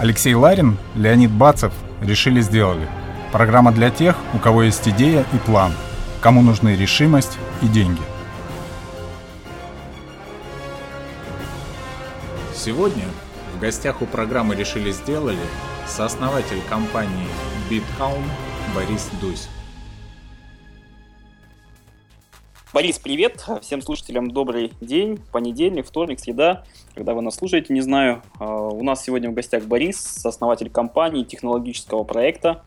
Алексей Ларин, Леонид Бацев решили сделали. Программа для тех, у кого есть идея и план, кому нужны решимость и деньги. Сегодня в гостях у программы «Решили сделали» сооснователь компании BitCalm Борис Дусь. Борис, привет! Всем слушателям добрый день. Понедельник, вторник, среда, когда вы нас слушаете, не знаю. А, у нас сегодня в гостях Борис, основатель компании, технологического проекта.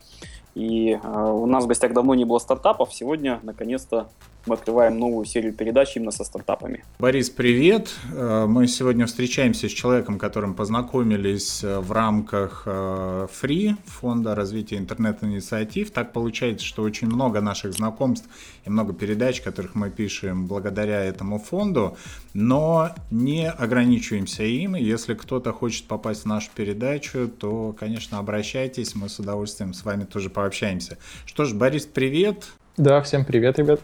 И а, у нас в гостях давно не было стартапов. Сегодня, наконец-то, мы открываем новую серию передач именно со стартапами. Борис, привет! Э, мы сегодня встречаемся с человеком, которым познакомились э, в рамках Free, э, фонда развития интернет-инициатив. Так получается, что очень много наших знакомств и много передач, которых мы пишем благодаря этому фонду, но не ограничиваемся им. Если кто-то хочет попасть в нашу передачу, то, конечно, обращайтесь, мы с удовольствием с вами тоже пообщаемся. Что ж, Борис, привет! Да, всем привет, ребят.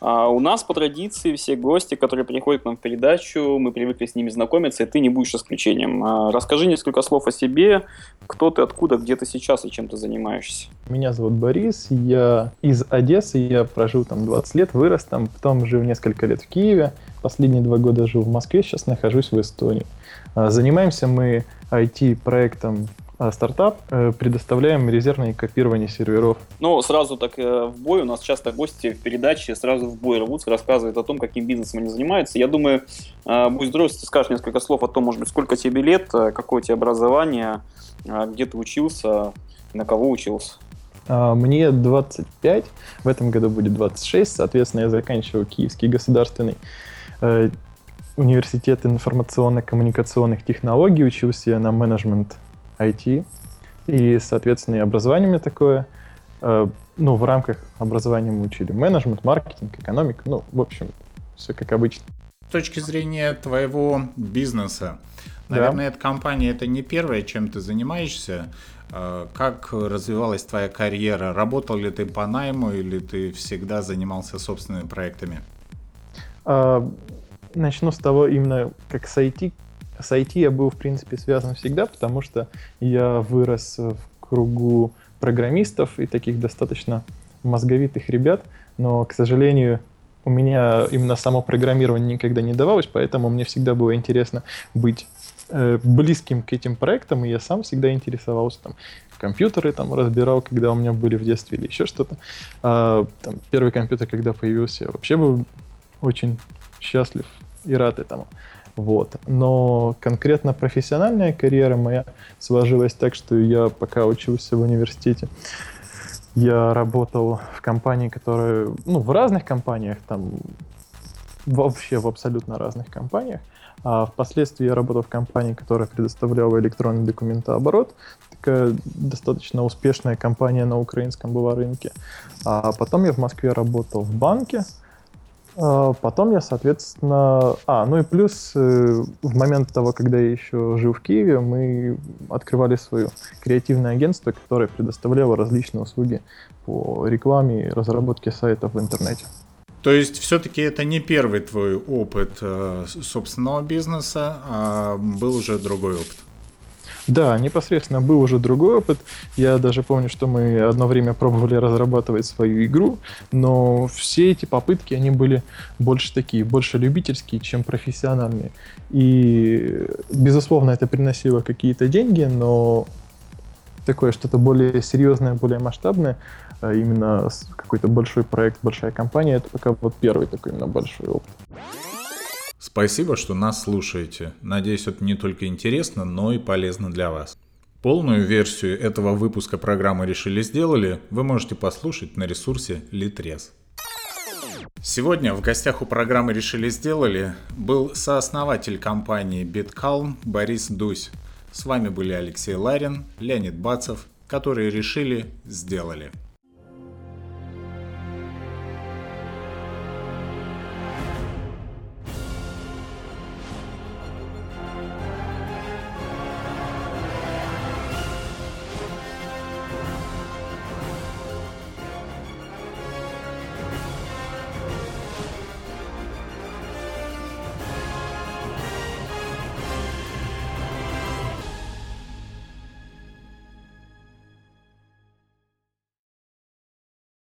А у нас по традиции все гости, которые приходят к нам в передачу, мы привыкли с ними знакомиться, и ты не будешь исключением. А расскажи несколько слов о себе, кто ты, откуда, где ты сейчас и чем ты занимаешься. Меня зовут Борис, я из Одессы, я прожил там 20 лет, вырос там, потом жил несколько лет в Киеве, последние два года жил в Москве, сейчас нахожусь в Эстонии. А, занимаемся мы IT-проектом стартап, э, предоставляем резервное копирование серверов. Ну, сразу так э, в бой. У нас часто гости в передаче сразу в бой рвутся, рассказывают о том, каким бизнесом они занимаются. Я думаю, э, будь здоров, ты скажешь несколько слов о том, может быть, сколько тебе лет, какое у тебя образование, где ты учился, на кого учился. А, мне 25, в этом году будет 26, соответственно, я заканчиваю Киевский государственный университет информационно-коммуникационных технологий, учился я на менеджмент IT. И, соответственно, и образование у меня такое. Э, ну, в рамках образования мы учили менеджмент, маркетинг, экономику. Ну, в общем, все как обычно. С точки зрения твоего бизнеса, наверное, да. эта компания это не первое, чем ты занимаешься. Э, как развивалась твоя карьера? Работал ли ты по найму или ты всегда занимался собственными проектами? А, начну с того, именно как с IT с IT я был, в принципе, связан всегда, потому что я вырос в кругу программистов и таких достаточно мозговитых ребят, но, к сожалению, у меня именно само программирование никогда не давалось, поэтому мне всегда было интересно быть э, близким к этим проектам, и я сам всегда интересовался там компьютеры там разбирал, когда у меня были в детстве или еще что-то. А, там, первый компьютер, когда появился, я вообще был очень счастлив и рад этому. Вот. Но конкретно профессиональная карьера моя сложилась так, что я пока учился в университете, я работал в компании, которая, ну, в разных компаниях, там, вообще в абсолютно разных компаниях. А впоследствии я работал в компании, которая предоставляла электронный документооборот. Такая достаточно успешная компания на украинском была рынке. А потом я в Москве работал в банке, потом я, соответственно... А, ну и плюс э, в момент того, когда я еще жил в Киеве, мы открывали свое креативное агентство, которое предоставляло различные услуги по рекламе и разработке сайтов в интернете. То есть все-таки это не первый твой опыт э, собственного бизнеса, а был уже другой опыт? Да, непосредственно был уже другой опыт. Я даже помню, что мы одно время пробовали разрабатывать свою игру, но все эти попытки, они были больше такие, больше любительские, чем профессиональные. И, безусловно, это приносило какие-то деньги, но такое что-то более серьезное, более масштабное, а именно какой-то большой проект, большая компания, это пока вот первый такой именно большой опыт. Спасибо, что нас слушаете. Надеюсь, это не только интересно, но и полезно для вас. Полную версию этого выпуска программы «Решили сделали» вы можете послушать на ресурсе Litres. Сегодня в гостях у программы «Решили сделали» был сооснователь компании BitCalm Борис Дусь. С вами были Алексей Ларин, Леонид Бацев, которые решили, сделали.